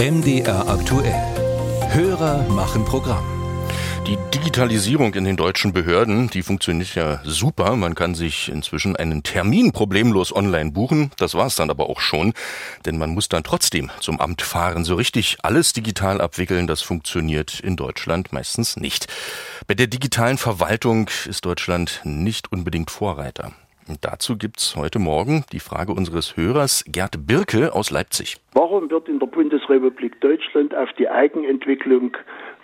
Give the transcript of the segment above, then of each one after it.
MDR aktuell. Hörer machen Programm. Die Digitalisierung in den deutschen Behörden, die funktioniert ja super. Man kann sich inzwischen einen Termin problemlos online buchen. Das war es dann aber auch schon. Denn man muss dann trotzdem zum Amt fahren. So richtig alles digital abwickeln, das funktioniert in Deutschland meistens nicht. Bei der digitalen Verwaltung ist Deutschland nicht unbedingt Vorreiter. Und dazu gibt's heute Morgen die Frage unseres Hörers Gerd Birke aus Leipzig. Warum wird in der Bundesrepublik Deutschland auf die Eigenentwicklung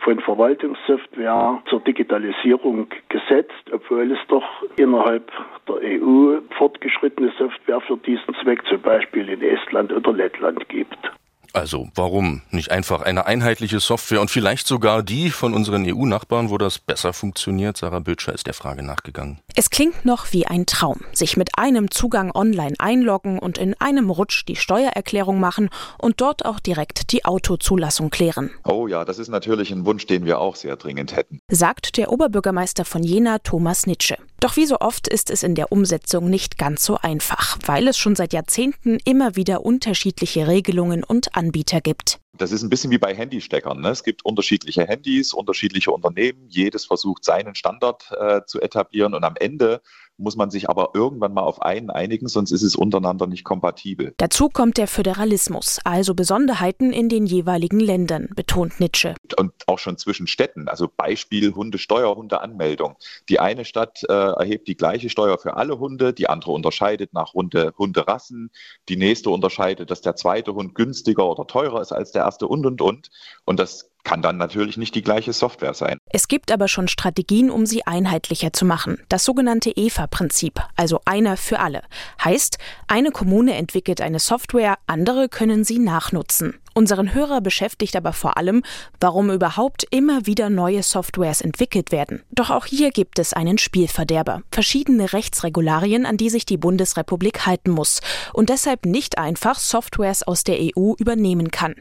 von Verwaltungssoftware zur Digitalisierung gesetzt, obwohl es doch innerhalb der EU fortgeschrittene Software für diesen Zweck, zum Beispiel in Estland oder Lettland gibt? Also warum nicht einfach eine einheitliche Software und vielleicht sogar die von unseren EU-Nachbarn, wo das besser funktioniert? Sarah Bötscher ist der Frage nachgegangen. Es klingt noch wie ein Traum. Sich mit einem Zugang online einloggen und in einem Rutsch die Steuererklärung machen und dort auch direkt die Autozulassung klären. Oh ja, das ist natürlich ein Wunsch, den wir auch sehr dringend hätten. Sagt der Oberbürgermeister von Jena, Thomas Nitsche. Doch wie so oft ist es in der Umsetzung nicht ganz so einfach, weil es schon seit Jahrzehnten immer wieder unterschiedliche Regelungen und Anbieter gibt. Das ist ein bisschen wie bei Handysteckern. Ne? Es gibt unterschiedliche Handys, unterschiedliche Unternehmen. Jedes versucht seinen Standard äh, zu etablieren und am Ende muss man sich aber irgendwann mal auf einen einigen, sonst ist es untereinander nicht kompatibel. Dazu kommt der Föderalismus, also Besonderheiten in den jeweiligen Ländern, betont Nietzsche. Und auch schon zwischen Städten, also Beispiel Hundesteuer, Hundeanmeldung. Die eine Stadt äh, erhebt die gleiche Steuer für alle Hunde, die andere unterscheidet nach Hunde, Hunderassen, die nächste unterscheidet, dass der zweite Hund günstiger oder teurer ist als der erste und und und. Und das kann dann natürlich nicht die gleiche Software sein. Es gibt aber schon Strategien, um sie einheitlicher zu machen. Das sogenannte EFA-Prinzip, also einer für alle. Heißt, eine Kommune entwickelt eine Software, andere können sie nachnutzen. Unseren Hörer beschäftigt aber vor allem, warum überhaupt immer wieder neue Softwares entwickelt werden. Doch auch hier gibt es einen Spielverderber, verschiedene Rechtsregularien, an die sich die Bundesrepublik halten muss und deshalb nicht einfach Softwares aus der EU übernehmen kann.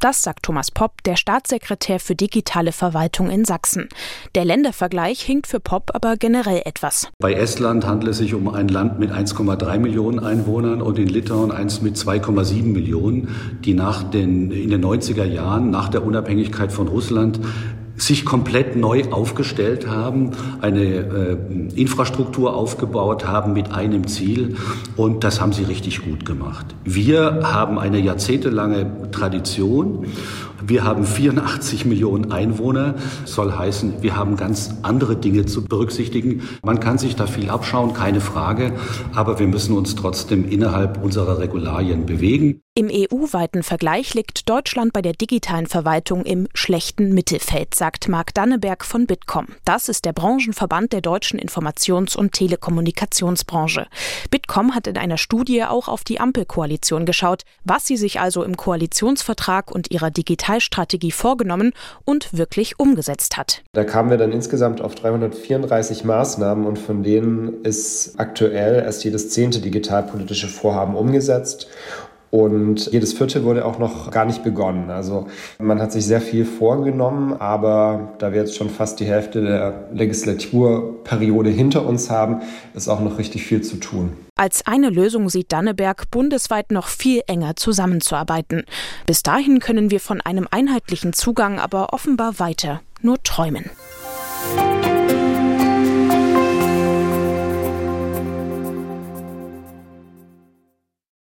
Das sagt Thomas Popp, der Staatssekretär für digitale Verwaltung in Sachsen. Der Ländervergleich hinkt für Popp aber generell etwas. Bei Estland handelt es sich um ein Land mit 1,3 Millionen Einwohnern und in Litauen eins mit 2,7 Millionen, die nach in den 90er Jahren nach der Unabhängigkeit von Russland sich komplett neu aufgestellt haben, eine äh, Infrastruktur aufgebaut haben mit einem Ziel und das haben sie richtig gut gemacht. Wir haben eine jahrzehntelange Tradition. Wir haben 84 Millionen Einwohner, soll heißen, wir haben ganz andere Dinge zu berücksichtigen. Man kann sich da viel abschauen, keine Frage, aber wir müssen uns trotzdem innerhalb unserer Regularien bewegen. Im EU-weiten Vergleich liegt Deutschland bei der digitalen Verwaltung im schlechten Mittelfeld, sagt Marc Danneberg von Bitkom. Das ist der Branchenverband der deutschen Informations- und Telekommunikationsbranche. Bitkom hat in einer Studie auch auf die Ampelkoalition geschaut, was sie sich also im Koalitionsvertrag und ihrer Digitalstrategie vorgenommen und wirklich umgesetzt hat. Da kamen wir dann insgesamt auf 334 Maßnahmen und von denen ist aktuell erst jedes zehnte digitalpolitische Vorhaben umgesetzt. Und jedes vierte wurde auch noch gar nicht begonnen. Also man hat sich sehr viel vorgenommen, aber da wir jetzt schon fast die Hälfte der Legislaturperiode hinter uns haben, ist auch noch richtig viel zu tun. Als eine Lösung sieht Danneberg, bundesweit noch viel enger zusammenzuarbeiten. Bis dahin können wir von einem einheitlichen Zugang aber offenbar weiter nur träumen.